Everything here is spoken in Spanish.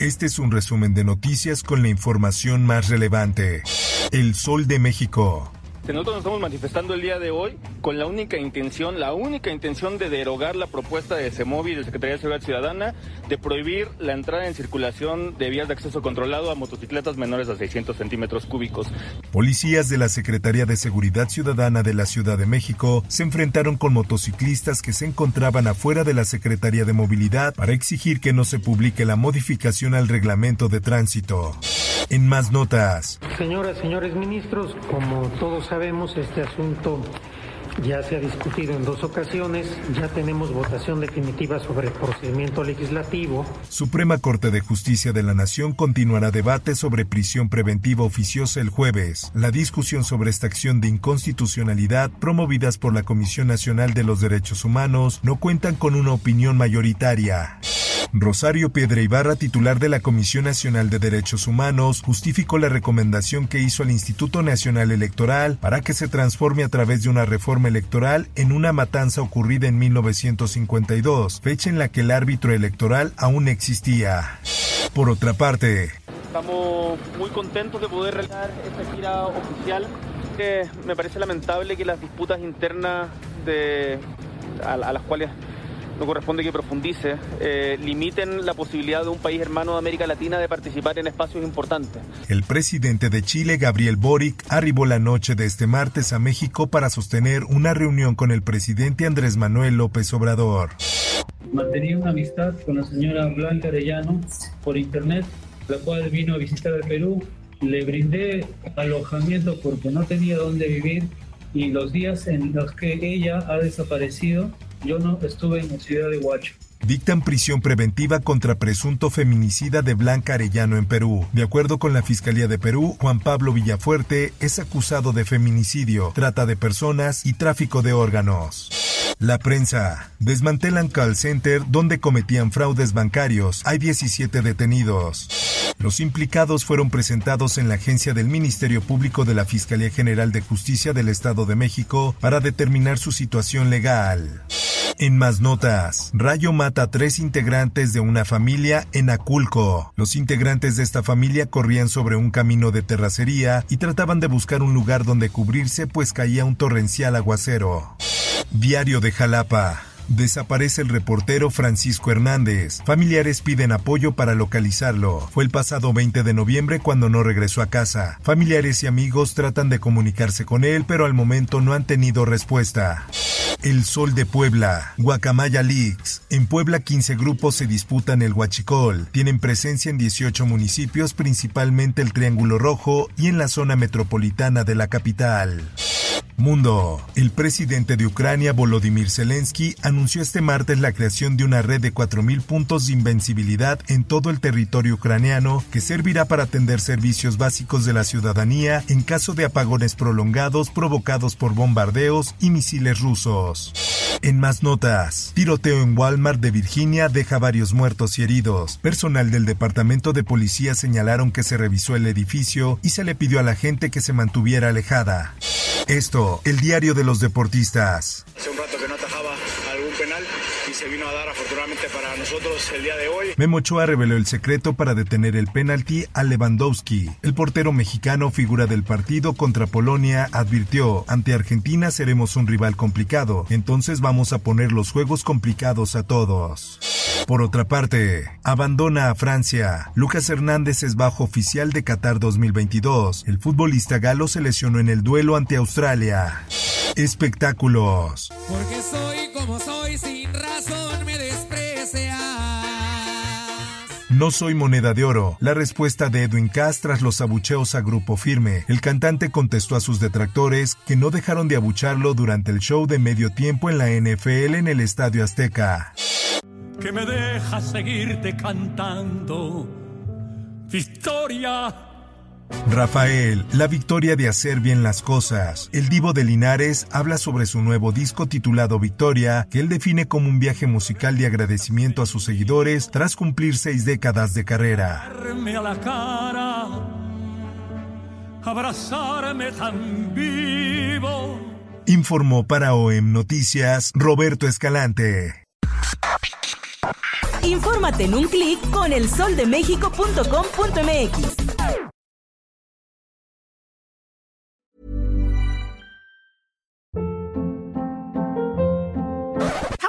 Este es un resumen de noticias con la información más relevante. El Sol de México. Nosotros nos estamos manifestando el día de hoy con la única intención, la única intención de derogar la propuesta de CEMOVI y de Secretaría de Seguridad Ciudadana de prohibir la entrada en circulación de vías de acceso controlado a motocicletas menores a 600 centímetros cúbicos. Policías de la Secretaría de Seguridad Ciudadana de la Ciudad de México se enfrentaron con motociclistas que se encontraban afuera de la Secretaría de Movilidad para exigir que no se publique la modificación al reglamento de tránsito. En más notas. Señoras, señores ministros, como todos sabemos, este asunto ya se ha discutido en dos ocasiones, ya tenemos votación definitiva sobre el procedimiento legislativo. Suprema Corte de Justicia de la Nación continuará debate sobre prisión preventiva oficiosa el jueves. La discusión sobre esta acción de inconstitucionalidad promovidas por la Comisión Nacional de los Derechos Humanos no cuentan con una opinión mayoritaria. Rosario Piedra Ibarra, titular de la Comisión Nacional de Derechos Humanos, justificó la recomendación que hizo al Instituto Nacional Electoral para que se transforme a través de una reforma electoral en una matanza ocurrida en 1952, fecha en la que el árbitro electoral aún existía. Por otra parte, Estamos muy contentos de poder realizar esta gira oficial. Me parece lamentable que las disputas internas de, a las cuales no corresponde que profundice, eh, limiten la posibilidad de un país hermano de América Latina de participar en espacios importantes. El presidente de Chile, Gabriel Boric, arribó la noche de este martes a México para sostener una reunión con el presidente Andrés Manuel López Obrador. Mantenía una amistad con la señora Blanca Arellano por internet, la cual vino a visitar el Perú. Le brindé alojamiento porque no tenía dónde vivir y los días en los que ella ha desaparecido yo no estuve en la ciudad de Huacho. Dictan prisión preventiva contra presunto feminicida de Blanca Arellano en Perú. De acuerdo con la Fiscalía de Perú, Juan Pablo Villafuerte es acusado de feminicidio, trata de personas y tráfico de órganos. La prensa. Desmantelan call center donde cometían fraudes bancarios. Hay 17 detenidos. Los implicados fueron presentados en la agencia del Ministerio Público de la Fiscalía General de Justicia del Estado de México para determinar su situación legal. En más notas, Rayo mata a tres integrantes de una familia en Aculco. Los integrantes de esta familia corrían sobre un camino de terracería y trataban de buscar un lugar donde cubrirse pues caía un torrencial aguacero. Diario de Jalapa. Desaparece el reportero Francisco Hernández. Familiares piden apoyo para localizarlo. Fue el pasado 20 de noviembre cuando no regresó a casa. Familiares y amigos tratan de comunicarse con él, pero al momento no han tenido respuesta. El Sol de Puebla, Guacamaya Leagues. En Puebla 15 grupos se disputan el Huachicol. Tienen presencia en 18 municipios, principalmente el Triángulo Rojo y en la zona metropolitana de la capital. Mundo. El presidente de Ucrania, Volodymyr Zelensky, anunció este martes la creación de una red de 4.000 puntos de invencibilidad en todo el territorio ucraniano que servirá para atender servicios básicos de la ciudadanía en caso de apagones prolongados provocados por bombardeos y misiles rusos. En más notas, tiroteo en Walmart de Virginia deja varios muertos y heridos. Personal del departamento de policía señalaron que se revisó el edificio y se le pidió a la gente que se mantuviera alejada. Esto, el diario de los deportistas. Hace un rato se vino a dar afortunadamente para nosotros el día de hoy. Memo Ochoa reveló el secreto para detener el penalti a Lewandowski. El portero mexicano, figura del partido contra Polonia, advirtió, ante Argentina seremos un rival complicado, entonces vamos a poner los juegos complicados a todos. Por otra parte, abandona a Francia. Lucas Hernández es bajo oficial de Qatar 2022. El futbolista galo se lesionó en el duelo ante Australia. Espectáculos. Porque soy como soy, sin razón me desprecias. No soy moneda de oro. La respuesta de Edwin Cass tras los abucheos a Grupo Firme. El cantante contestó a sus detractores que no dejaron de abucharlo durante el show de medio tiempo en la NFL en el Estadio Azteca. Que me deja seguirte cantando. Victoria Rafael, la victoria de hacer bien las cosas. El divo de Linares habla sobre su nuevo disco titulado Victoria, que él define como un viaje musical de agradecimiento a sus seguidores tras cumplir seis décadas de carrera. a la cara, abrazarme tan vivo. Informó para OEM Noticias Roberto Escalante. Infórmate en un clic con elsoldemexico.com.mx.